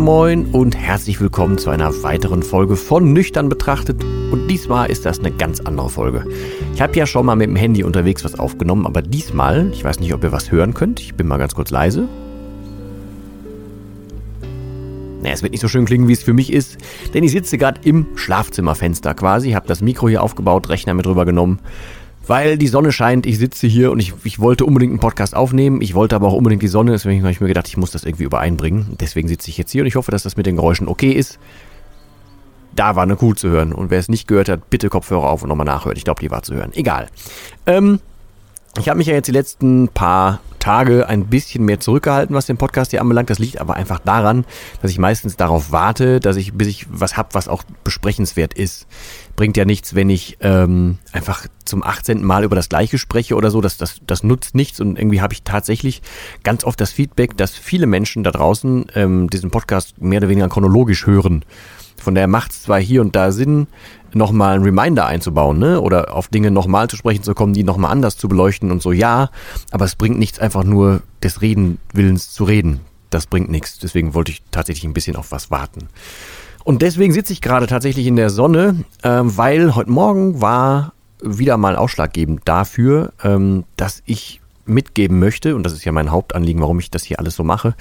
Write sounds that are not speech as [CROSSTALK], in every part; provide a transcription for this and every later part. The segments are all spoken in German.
Moin und herzlich willkommen zu einer weiteren Folge von Nüchtern betrachtet. Und diesmal ist das eine ganz andere Folge. Ich habe ja schon mal mit dem Handy unterwegs was aufgenommen, aber diesmal, ich weiß nicht, ob ihr was hören könnt, ich bin mal ganz kurz leise. Naja, es wird nicht so schön klingen, wie es für mich ist, denn ich sitze gerade im Schlafzimmerfenster quasi, habe das Mikro hier aufgebaut, Rechner mit rüber genommen weil die Sonne scheint, ich sitze hier und ich, ich wollte unbedingt einen Podcast aufnehmen. Ich wollte aber auch unbedingt die Sonne, deswegen habe ich mir gedacht, ich muss das irgendwie übereinbringen. Deswegen sitze ich jetzt hier und ich hoffe, dass das mit den Geräuschen okay ist. Da war eine Kuh zu hören. Und wer es nicht gehört hat, bitte Kopfhörer auf und nochmal nachhören. Ich glaube, die war zu hören. Egal. Ähm, ich habe mich ja jetzt die letzten paar Tage ein bisschen mehr zurückgehalten, was den Podcast hier anbelangt. Das liegt aber einfach daran, dass ich meistens darauf warte, dass ich, bis ich was hab, was auch besprechenswert ist. Bringt ja nichts, wenn ich ähm, einfach zum 18. Mal über das Gleiche spreche oder so. Das, das, das nutzt nichts. Und irgendwie habe ich tatsächlich ganz oft das Feedback, dass viele Menschen da draußen ähm, diesen Podcast mehr oder weniger chronologisch hören. Von daher macht es zwar hier und da Sinn, nochmal einen Reminder einzubauen, ne? Oder auf Dinge nochmal zu sprechen zu kommen, die nochmal anders zu beleuchten und so, ja. Aber es bringt nichts, einfach nur des Redenwillens zu reden. Das bringt nichts. Deswegen wollte ich tatsächlich ein bisschen auf was warten. Und deswegen sitze ich gerade tatsächlich in der Sonne, ähm, weil heute Morgen war wieder mal ausschlaggebend dafür, ähm, dass ich mitgeben möchte, und das ist ja mein Hauptanliegen, warum ich das hier alles so mache,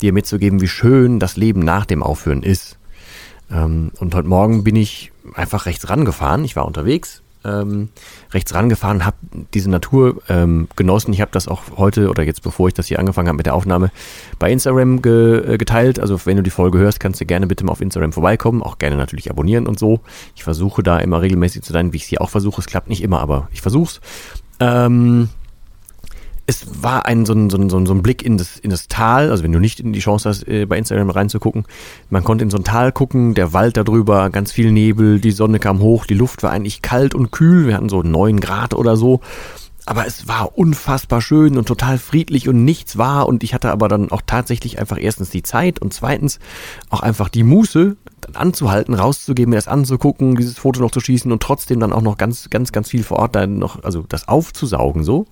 dir mitzugeben, wie schön das Leben nach dem Aufhören ist. Ähm, und heute Morgen bin ich einfach rechts rangefahren. Ich war unterwegs, ähm, rechts rangefahren und habe diese Natur ähm, genossen. Ich habe das auch heute oder jetzt, bevor ich das hier angefangen habe mit der Aufnahme, bei Instagram ge äh, geteilt. Also wenn du die Folge hörst, kannst du gerne bitte mal auf Instagram vorbeikommen. Auch gerne natürlich abonnieren und so. Ich versuche da immer regelmäßig zu sein, wie ich es hier auch versuche. Es klappt nicht immer, aber ich versuch's. Ähm, es war ein so ein, so ein, so ein Blick in das, in das Tal, also wenn du nicht in die Chance hast, äh, bei Instagram reinzugucken, man konnte in so ein Tal gucken, der Wald darüber, ganz viel Nebel, die Sonne kam hoch, die Luft war eigentlich kalt und kühl, wir hatten so neun Grad oder so, aber es war unfassbar schön und total friedlich und nichts war. Und ich hatte aber dann auch tatsächlich einfach erstens die Zeit und zweitens auch einfach die Muße, dann anzuhalten, rauszugehen, mir das anzugucken, dieses Foto noch zu schießen und trotzdem dann auch noch ganz, ganz, ganz viel vor Ort dann noch, also das aufzusaugen so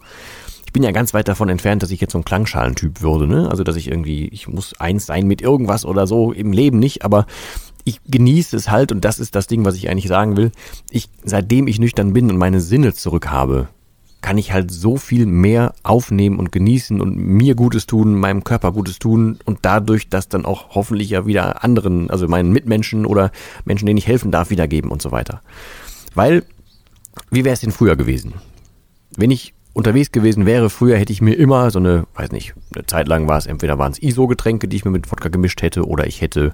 ich bin ja ganz weit davon entfernt, dass ich jetzt so ein Klangschalentyp würde, ne? Also, dass ich irgendwie, ich muss eins sein mit irgendwas oder so, im Leben nicht, aber ich genieße es halt und das ist das Ding, was ich eigentlich sagen will. Ich, seitdem ich nüchtern bin und meine Sinne zurück habe, kann ich halt so viel mehr aufnehmen und genießen und mir Gutes tun, meinem Körper Gutes tun und dadurch das dann auch hoffentlich ja wieder anderen, also meinen Mitmenschen oder Menschen, denen ich helfen darf, wiedergeben und so weiter. Weil, wie wäre es denn früher gewesen? Wenn ich unterwegs gewesen wäre, früher hätte ich mir immer so eine, weiß nicht, eine Zeit lang war es, entweder waren es ISO-Getränke, die ich mir mit Wodka gemischt hätte, oder ich hätte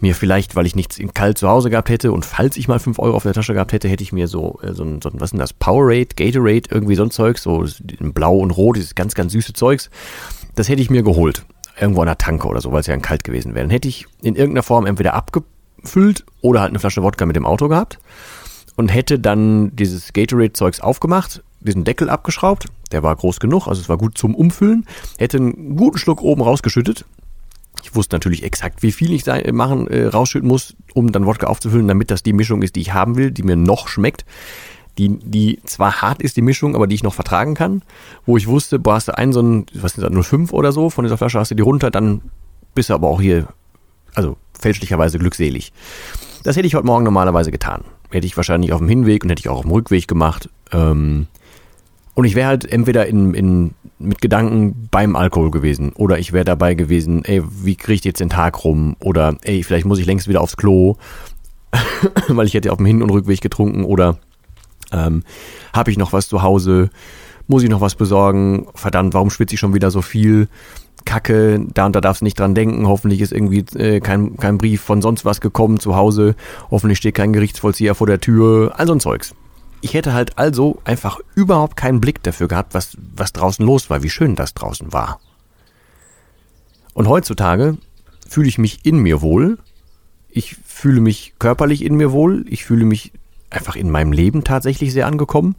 mir vielleicht, weil ich nichts in kalt zu Hause gehabt hätte und falls ich mal fünf Euro auf der Tasche gehabt hätte, hätte ich mir so, äh, so, ein, so ein, was ist denn das, Powerade, Gatorade, irgendwie so ein Zeug, so blau und rot, dieses ganz, ganz süße Zeugs, das hätte ich mir geholt. Irgendwo an der Tanke oder so, weil es ja kalt gewesen wäre. Dann hätte ich in irgendeiner Form entweder abgefüllt oder halt eine Flasche Wodka mit dem Auto gehabt und hätte dann dieses Gatorade-Zeugs aufgemacht, diesen Deckel abgeschraubt. Der war groß genug, also es war gut zum Umfüllen. Hätte einen guten Schluck oben rausgeschüttet. Ich wusste natürlich exakt, wie viel ich sein, machen, äh, rausschütten muss, um dann Wodka aufzufüllen, damit das die Mischung ist, die ich haben will, die mir noch schmeckt. Die, die zwar hart ist, die Mischung, aber die ich noch vertragen kann. Wo ich wusste, boah, hast du einen so einen, was ist das, 05 oder so von dieser Flasche, hast du die runter, dann bist du aber auch hier, also fälschlicherweise glückselig. Das hätte ich heute Morgen normalerweise getan. Hätte ich wahrscheinlich auf dem Hinweg und hätte ich auch auf dem Rückweg gemacht. Ähm, und ich wäre halt entweder in, in, mit Gedanken beim Alkohol gewesen oder ich wäre dabei gewesen, ey, wie kriege ich jetzt den Tag rum? Oder ey, vielleicht muss ich längst wieder aufs Klo, [LAUGHS] weil ich hätte auf dem Hin- und Rückweg getrunken oder Ähm, Habe ich noch was zu Hause? Muss ich noch was besorgen? Verdammt, warum schwitze ich schon wieder so viel? Kacke, da und da darfst du nicht dran denken. Hoffentlich ist irgendwie äh, kein, kein Brief von sonst was gekommen zu Hause. Hoffentlich steht kein Gerichtsvollzieher vor der Tür. All so ein Zeugs. Ich hätte halt also einfach überhaupt keinen Blick dafür gehabt, was, was draußen los war, wie schön das draußen war. Und heutzutage fühle ich mich in mir wohl. Ich fühle mich körperlich in mir wohl. Ich fühle mich einfach in meinem Leben tatsächlich sehr angekommen,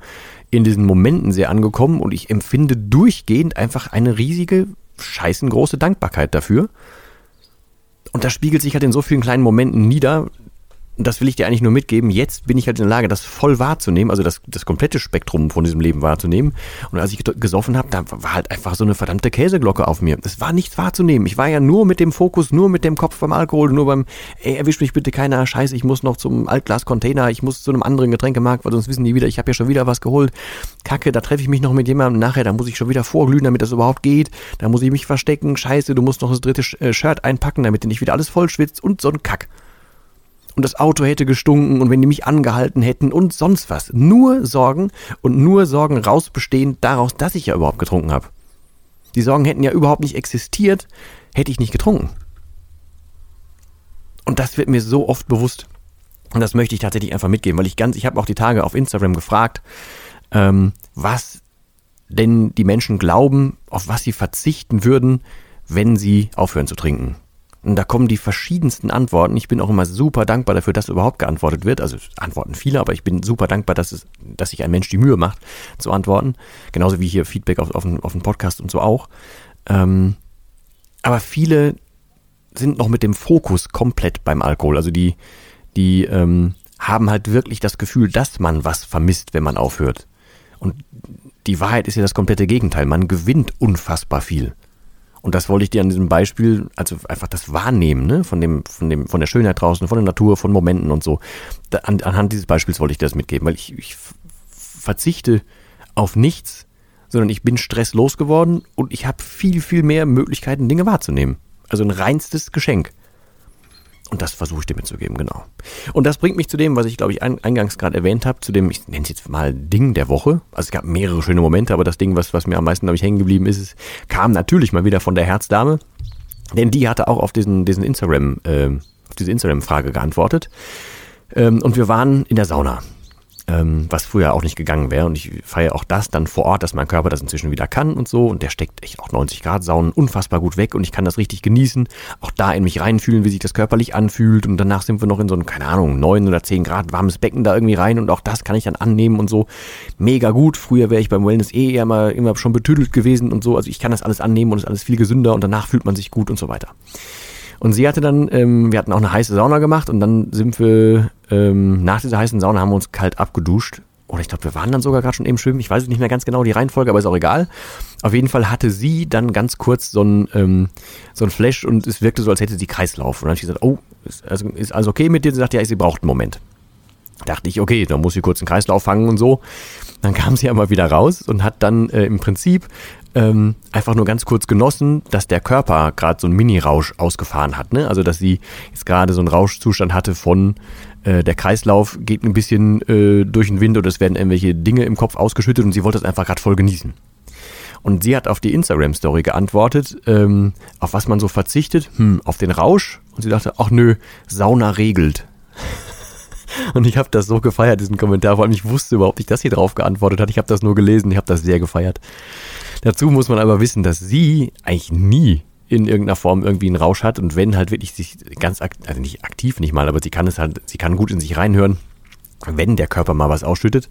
in diesen Momenten sehr angekommen und ich empfinde durchgehend einfach eine riesige, scheißen große Dankbarkeit dafür. Und das spiegelt sich halt in so vielen kleinen Momenten nieder, das will ich dir eigentlich nur mitgeben, jetzt bin ich halt in der Lage, das voll wahrzunehmen, also das, das komplette Spektrum von diesem Leben wahrzunehmen. Und als ich gesoffen habe, da war halt einfach so eine verdammte Käseglocke auf mir. Es war nichts wahrzunehmen. Ich war ja nur mit dem Fokus, nur mit dem Kopf beim Alkohol, nur beim, ey, erwisch mich bitte keiner, scheiße, ich muss noch zum Altglas-Container, ich muss zu einem anderen Getränkemarkt, weil sonst wissen die wieder, ich habe ja schon wieder was geholt. Kacke, da treffe ich mich noch mit jemandem nachher, da muss ich schon wieder vorglühen, damit das überhaupt geht. Da muss ich mich verstecken, scheiße, du musst noch das dritte äh, Shirt einpacken, damit du nicht wieder alles voll schwitzt und so ein Kack und das Auto hätte gestunken und wenn die mich angehalten hätten und sonst was. Nur Sorgen und nur Sorgen rausbestehend daraus, dass ich ja überhaupt getrunken habe. Die Sorgen hätten ja überhaupt nicht existiert, hätte ich nicht getrunken. Und das wird mir so oft bewusst. Und das möchte ich tatsächlich einfach mitgeben, weil ich ganz, ich habe auch die Tage auf Instagram gefragt, ähm, was denn die Menschen glauben, auf was sie verzichten würden, wenn sie aufhören zu trinken. Und da kommen die verschiedensten Antworten. Ich bin auch immer super dankbar dafür, dass überhaupt geantwortet wird. Also antworten viele, aber ich bin super dankbar, dass, es, dass sich ein Mensch die Mühe macht, zu antworten. Genauso wie hier Feedback auf, auf, auf den Podcast und so auch. Ähm, aber viele sind noch mit dem Fokus komplett beim Alkohol. Also die, die ähm, haben halt wirklich das Gefühl, dass man was vermisst, wenn man aufhört. Und die Wahrheit ist ja das komplette Gegenteil. Man gewinnt unfassbar viel. Und das wollte ich dir an diesem Beispiel, also einfach das Wahrnehmen, ne, von dem, von dem, von der Schönheit draußen, von der Natur, von Momenten und so. Da, an, anhand dieses Beispiels wollte ich dir das mitgeben, weil ich, ich verzichte auf nichts, sondern ich bin stresslos geworden und ich habe viel, viel mehr Möglichkeiten, Dinge wahrzunehmen. Also ein reinstes Geschenk. Und das versuche ich dir mitzugeben, genau. Und das bringt mich zu dem, was ich, glaube ich, eingangs gerade erwähnt habe, zu dem, ich nenne es jetzt mal Ding der Woche. Also es gab mehrere schöne Momente, aber das Ding, was, was mir am meisten, glaube ich, hängen geblieben ist, kam natürlich mal wieder von der Herzdame. Denn die hatte auch auf diesen, diesen Instagram, äh, auf diese Instagram-Frage geantwortet. Ähm, und wir waren in der Sauna ähm, was früher auch nicht gegangen wäre. Und ich feiere auch das dann vor Ort, dass mein Körper das inzwischen wieder kann und so. Und der steckt echt auch 90 Grad Saunen unfassbar gut weg und ich kann das richtig genießen. Auch da in mich reinfühlen, wie sich das körperlich anfühlt. Und danach sind wir noch in so ein, keine Ahnung, 9 oder 10 Grad warmes Becken da irgendwie rein und auch das kann ich dann annehmen und so. Mega gut. Früher wäre ich beim Wellness eh immer, immer schon betüdelt gewesen und so. Also ich kann das alles annehmen und ist alles viel gesünder und danach fühlt man sich gut und so weiter. Und sie hatte dann, ähm, wir hatten auch eine heiße Sauna gemacht und dann sind wir ähm, nach dieser heißen Sauna haben wir uns kalt abgeduscht. Oder ich glaube, wir waren dann sogar gerade schon eben schwimmen. Ich weiß nicht mehr ganz genau die Reihenfolge, aber ist auch egal. Auf jeden Fall hatte sie dann ganz kurz so ein, ähm, so ein Flash und es wirkte so, als hätte sie Kreislauf. Und dann habe ich gesagt, oh, ist, also, ist alles okay mit dir? Sie sagte, ja, sie braucht einen Moment. Dachte ich, okay, dann muss sie kurz einen Kreislauf fangen und so. Dann kam sie aber wieder raus und hat dann äh, im Prinzip ähm, einfach nur ganz kurz genossen, dass der Körper gerade so einen Mini-Rausch ausgefahren hat. Ne? Also dass sie jetzt gerade so einen Rauschzustand hatte von äh, der Kreislauf geht ein bisschen äh, durch den Wind oder es werden irgendwelche Dinge im Kopf ausgeschüttet und sie wollte es einfach gerade voll genießen. Und sie hat auf die Instagram-Story geantwortet, ähm, auf was man so verzichtet, hm, auf den Rausch. Und sie dachte, ach nö, Sauna regelt. Und ich habe das so gefeiert, diesen Kommentar. Vor allem, ich wusste überhaupt nicht, dass sie drauf geantwortet hat. Ich habe das nur gelesen, ich habe das sehr gefeiert. Dazu muss man aber wissen, dass sie eigentlich nie in irgendeiner Form irgendwie einen Rausch hat und wenn halt wirklich sich ganz, also nicht aktiv nicht mal, aber sie kann es halt, sie kann gut in sich reinhören, wenn der Körper mal was ausschüttet.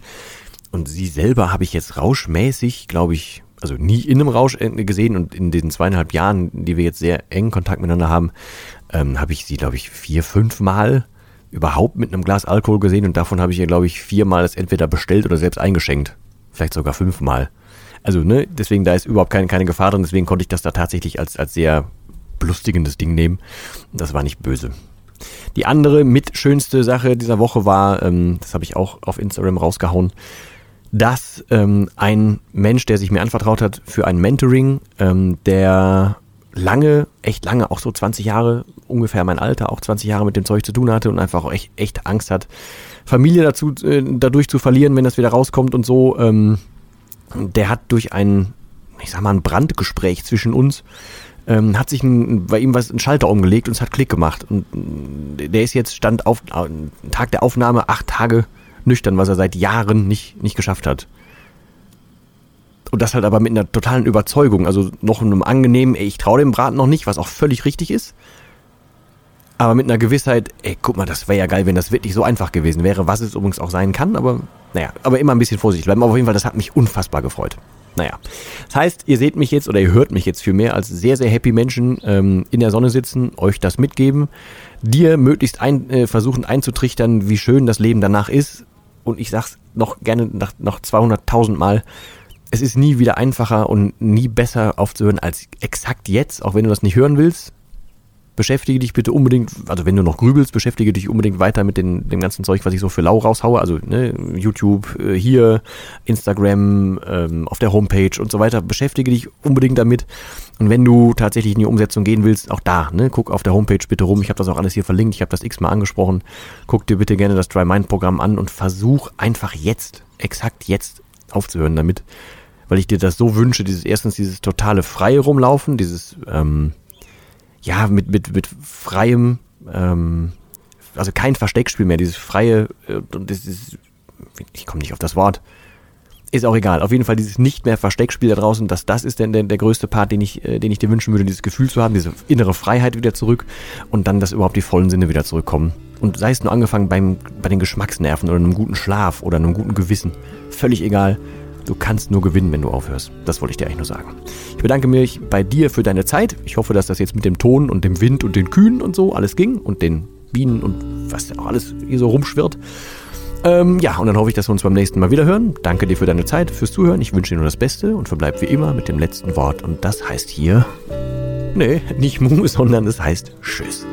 Und sie selber habe ich jetzt rauschmäßig, glaube ich, also nie in einem Rausch äh, gesehen und in den zweieinhalb Jahren, die wir jetzt sehr engen Kontakt miteinander haben, ähm, habe ich sie, glaube ich, vier, fünf Mal überhaupt mit einem Glas Alkohol gesehen und davon habe ich ihr, glaube ich, viermal es entweder bestellt oder selbst eingeschenkt. Vielleicht sogar fünfmal. Also, ne, deswegen da ist überhaupt keine, keine Gefahr drin, deswegen konnte ich das da tatsächlich als, als sehr belustigendes Ding nehmen. Das war nicht böse. Die andere mit schönste Sache dieser Woche war, ähm, das habe ich auch auf Instagram rausgehauen, dass ähm, ein Mensch, der sich mir anvertraut hat für ein Mentoring, ähm, der lange, echt lange, auch so 20 Jahre, ungefähr mein Alter, auch 20 Jahre mit dem Zeug zu tun hatte und einfach auch echt, echt Angst hat, Familie dazu, äh, dadurch zu verlieren, wenn das wieder rauskommt und so. Ähm, der hat durch ein, ich sag mal, ein Brandgespräch zwischen uns, ähm, hat sich ein, bei ihm was ein Schalter umgelegt und es hat Klick gemacht. Und der ist jetzt Stand auf äh, Tag der Aufnahme acht Tage nüchtern, was er seit Jahren nicht, nicht geschafft hat. Und das halt aber mit einer totalen Überzeugung, also noch einem angenehmen, ey, ich traue dem Braten noch nicht, was auch völlig richtig ist. Aber mit einer Gewissheit, ey, guck mal, das wäre ja geil, wenn das wirklich so einfach gewesen wäre, was es übrigens auch sein kann, aber naja, aber immer ein bisschen vorsichtig bleiben. Aber auf jeden Fall, das hat mich unfassbar gefreut. Naja, das heißt, ihr seht mich jetzt oder ihr hört mich jetzt für mehr als sehr, sehr happy Menschen ähm, in der Sonne sitzen, euch das mitgeben, dir möglichst ein, äh, versuchen einzutrichtern, wie schön das Leben danach ist. Und ich sag's noch gerne nach, noch 200.000 Mal, es ist nie wieder einfacher und nie besser aufzuhören als exakt jetzt, auch wenn du das nicht hören willst beschäftige dich bitte unbedingt, also wenn du noch grübelst, beschäftige dich unbedingt weiter mit den, dem ganzen Zeug, was ich so für lau raushaue. Also ne, YouTube, äh, hier, Instagram, ähm, auf der Homepage und so weiter. Beschäftige dich unbedingt damit. Und wenn du tatsächlich in die Umsetzung gehen willst, auch da, ne, guck auf der Homepage bitte rum. Ich habe das auch alles hier verlinkt. Ich habe das x-mal angesprochen. Guck dir bitte gerne das Dry Mind Programm an und versuch einfach jetzt, exakt jetzt aufzuhören damit. Weil ich dir das so wünsche, dieses erstens dieses totale freie Rumlaufen, dieses ähm, ja, mit, mit, mit freiem, ähm, also kein Versteckspiel mehr, dieses freie, äh, ist, ich komme nicht auf das Wort, ist auch egal. Auf jeden Fall dieses nicht mehr Versteckspiel da draußen, dass das ist denn der, der größte Part, den ich, äh, den ich dir wünschen würde, dieses Gefühl zu haben, diese innere Freiheit wieder zurück und dann, dass überhaupt die vollen Sinne wieder zurückkommen. Und sei es nur angefangen beim, bei den Geschmacksnerven oder einem guten Schlaf oder einem guten Gewissen. Völlig egal. Du kannst nur gewinnen, wenn du aufhörst. Das wollte ich dir eigentlich nur sagen. Ich bedanke mich bei dir für deine Zeit. Ich hoffe, dass das jetzt mit dem Ton und dem Wind und den Kühen und so alles ging und den Bienen und was auch alles hier so rumschwirrt. Ähm, ja, und dann hoffe ich, dass wir uns beim nächsten Mal wieder hören. Danke dir für deine Zeit, fürs Zuhören. Ich wünsche dir nur das Beste und verbleib wie immer mit dem letzten Wort. Und das heißt hier, nee, nicht Mu, [LAUGHS] sondern es heißt Tschüss.